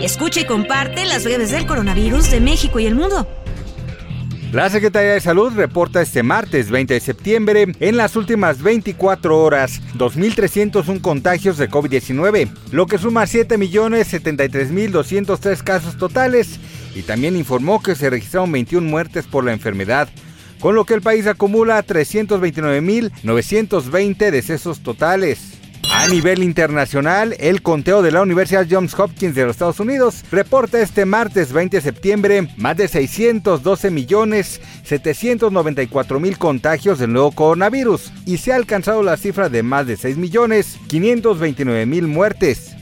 Escucha y comparte las breves del coronavirus de México y el mundo. La Secretaría de Salud reporta este martes 20 de septiembre, en las últimas 24 horas, 2.301 contagios de COVID-19, lo que suma 7.073.203 casos totales, y también informó que se registraron 21 muertes por la enfermedad, con lo que el país acumula 329.920 decesos totales. A nivel internacional, el conteo de la Universidad Johns Hopkins de los Estados Unidos reporta este martes 20 de septiembre más de 612 millones 794 mil contagios del nuevo coronavirus y se ha alcanzado la cifra de más de 6 millones 529 mil muertes.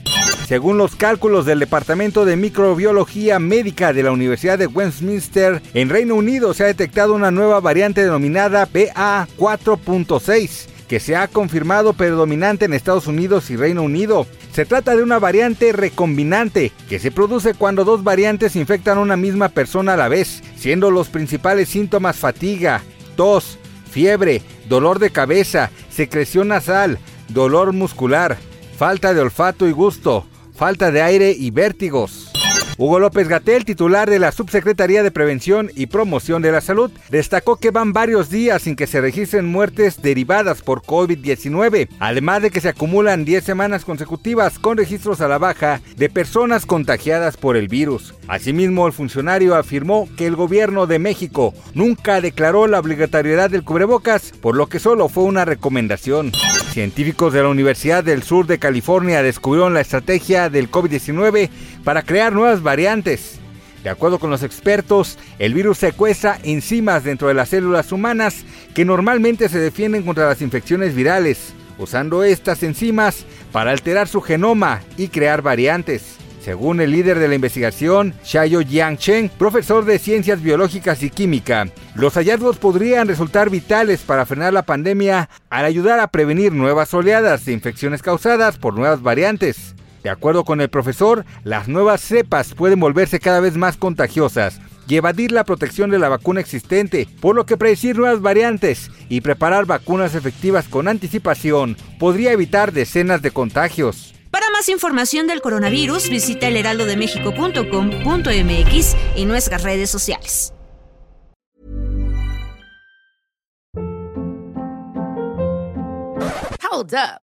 Según los cálculos del Departamento de Microbiología Médica de la Universidad de Westminster, en Reino Unido se ha detectado una nueva variante denominada BA4.6 que se ha confirmado predominante en Estados Unidos y Reino Unido. Se trata de una variante recombinante que se produce cuando dos variantes infectan a una misma persona a la vez, siendo los principales síntomas fatiga, tos, fiebre, dolor de cabeza, secreción nasal, dolor muscular, falta de olfato y gusto, falta de aire y vértigos. Hugo López Gatel, titular de la Subsecretaría de Prevención y Promoción de la Salud, destacó que van varios días sin que se registren muertes derivadas por COVID-19, además de que se acumulan 10 semanas consecutivas con registros a la baja de personas contagiadas por el virus. Asimismo, el funcionario afirmó que el gobierno de México nunca declaró la obligatoriedad del cubrebocas, por lo que solo fue una recomendación. Científicos de la Universidad del Sur de California descubrieron la estrategia del COVID-19 para crear nuevas variantes. De acuerdo con los expertos, el virus secuestra enzimas dentro de las células humanas que normalmente se defienden contra las infecciones virales, usando estas enzimas para alterar su genoma y crear variantes. Según el líder de la investigación, Shayo Yang profesor de Ciencias Biológicas y Química, los hallazgos podrían resultar vitales para frenar la pandemia al ayudar a prevenir nuevas oleadas de infecciones causadas por nuevas variantes. De acuerdo con el profesor, las nuevas cepas pueden volverse cada vez más contagiosas y evadir la protección de la vacuna existente, por lo que predecir nuevas variantes y preparar vacunas efectivas con anticipación podría evitar decenas de contagios. Más información del coronavirus, visita elheraldodemexico.com.mx y nuestras redes sociales. Hold up.